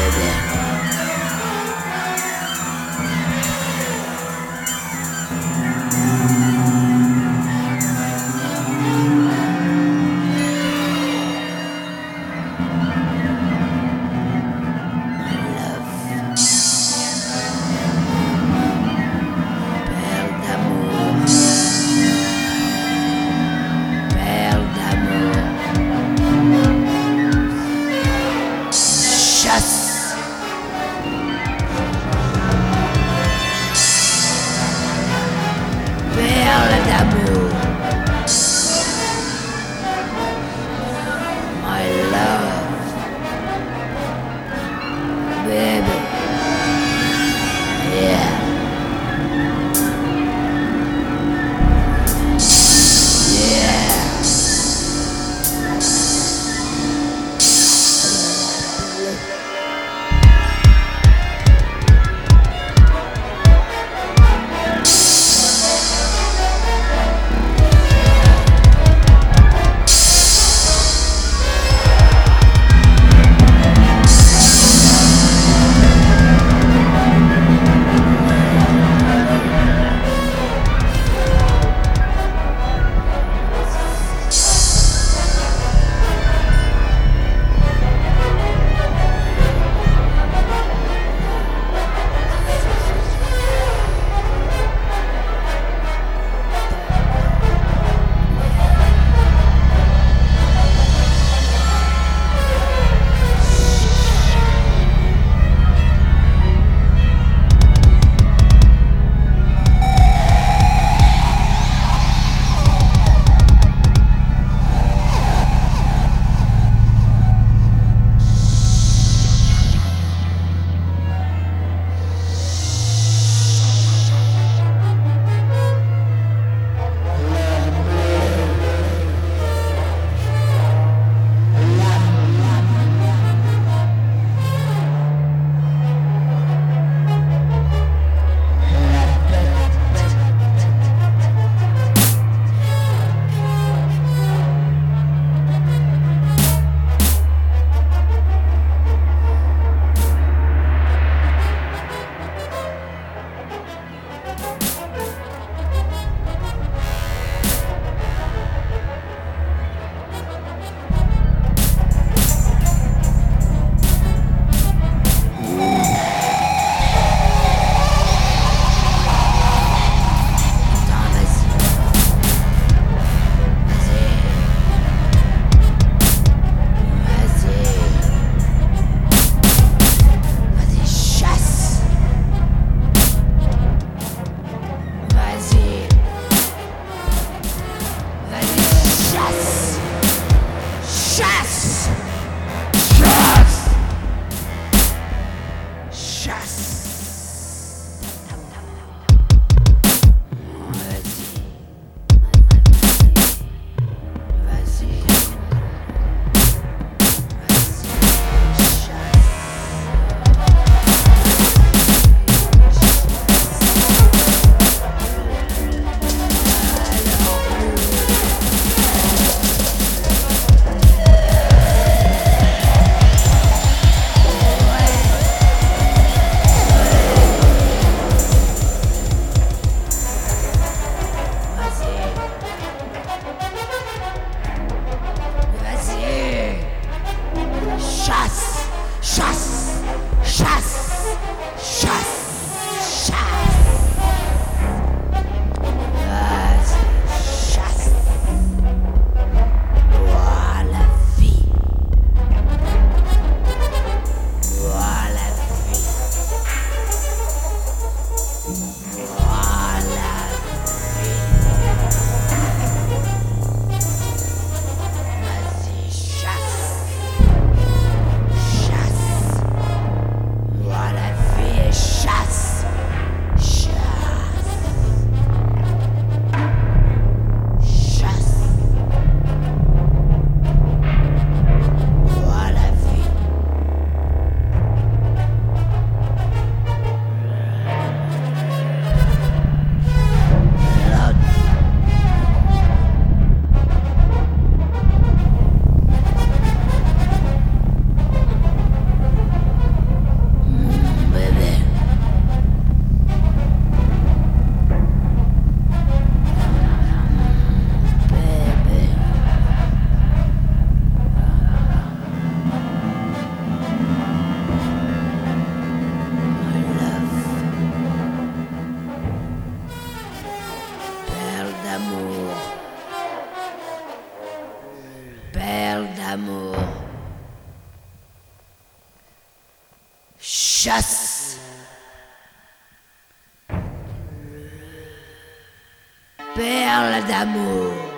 baby. Chasse. Perle d'amour.